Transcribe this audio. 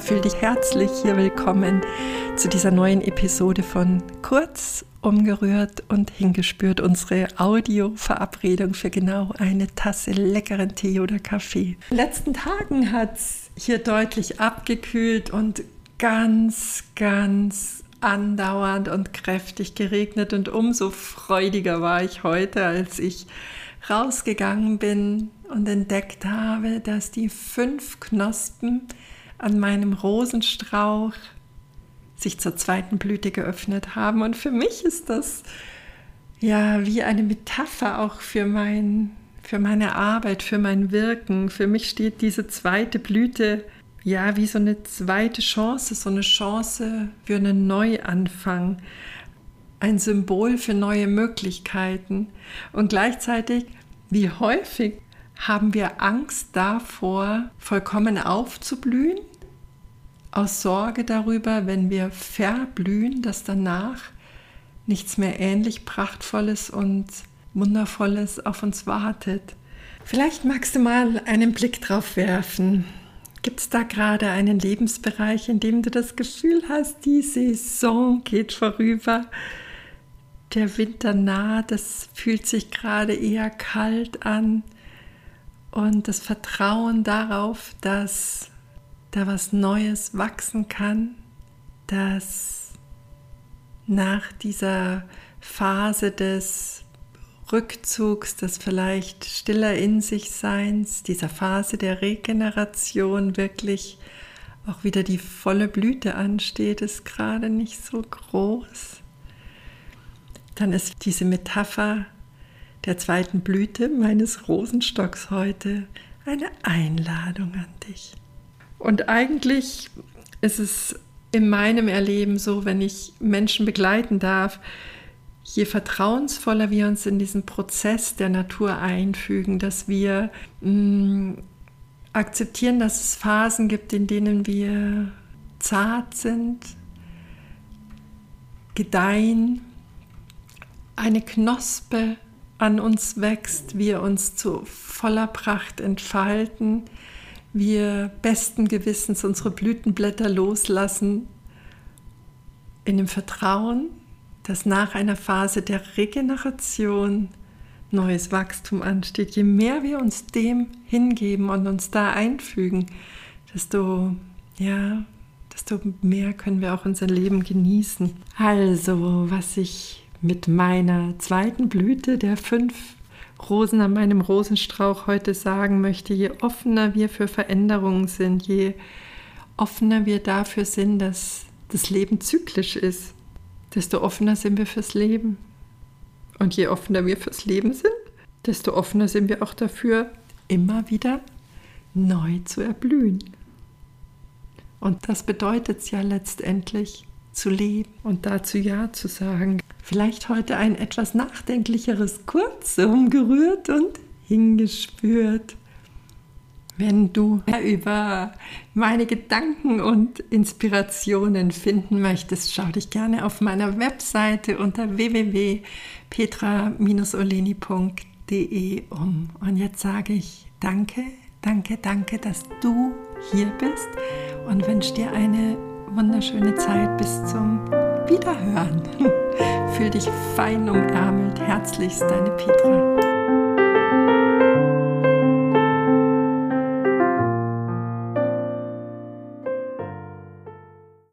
fühl dich herzlich hier willkommen zu dieser neuen Episode von Kurz, umgerührt und hingespürt. Unsere Audio-Verabredung für genau eine Tasse leckeren Tee oder Kaffee. In den letzten Tagen hat es hier deutlich abgekühlt und ganz, ganz andauernd und kräftig geregnet und umso freudiger war ich heute, als ich rausgegangen bin und entdeckt habe, dass die fünf Knospen an meinem Rosenstrauch sich zur zweiten Blüte geöffnet haben. Und für mich ist das ja wie eine Metapher auch für mein, für meine Arbeit, für mein Wirken. Für mich steht diese zweite Blüte ja wie so eine zweite Chance, so eine Chance für einen Neuanfang, ein Symbol für neue Möglichkeiten. Und gleichzeitig, wie häufig haben wir Angst davor, vollkommen aufzublühen, aus Sorge darüber, wenn wir verblühen, dass danach nichts mehr ähnlich Prachtvolles und Wundervolles auf uns wartet. Vielleicht magst du mal einen Blick drauf werfen. Gibt es da gerade einen Lebensbereich, in dem du das Gefühl hast, die Saison geht vorüber, der Winter naht, das fühlt sich gerade eher kalt an und das Vertrauen darauf, dass da was Neues wachsen kann, dass nach dieser Phase des Rückzugs, des vielleicht stiller in sich Seins, dieser Phase der Regeneration wirklich auch wieder die volle Blüte ansteht, ist gerade nicht so groß. Dann ist diese Metapher der zweiten Blüte meines Rosenstocks heute eine Einladung an dich. Und eigentlich ist es in meinem Erleben so, wenn ich Menschen begleiten darf, je vertrauensvoller wir uns in diesen Prozess der Natur einfügen, dass wir mh, mm, akzeptieren, dass es Phasen gibt, in denen wir zart sind, gedeihen, eine Knospe an uns wächst, wir uns zu voller Pracht entfalten, wir besten Gewissens unsere Blütenblätter loslassen, in dem Vertrauen, dass nach einer Phase der Regeneration neues Wachstum ansteht. Je mehr wir uns dem hingeben und uns da einfügen, desto, ja, desto mehr können wir auch unser Leben genießen. Also, was ich mit meiner zweiten Blüte der fünf Rosen an meinem Rosenstrauch heute sagen möchte, je offener wir für Veränderungen sind, je offener wir dafür sind, dass das Leben zyklisch ist, desto offener sind wir fürs Leben. Und je offener wir fürs Leben sind, desto offener sind wir auch dafür, immer wieder neu zu erblühen. Und das bedeutet es ja letztendlich, zu leben und dazu Ja zu sagen. Vielleicht heute ein etwas nachdenklicheres Kurz umgerührt und hingespürt. Wenn du über meine Gedanken und Inspirationen finden möchtest, schau dich gerne auf meiner Webseite unter www.petra-oleni.de um. Und jetzt sage ich danke, danke, danke, dass du hier bist und wünsche dir eine wunderschöne Zeit bis zum Wiederhören. Fühl dich fein umärmelt. Herzlichst deine Petra.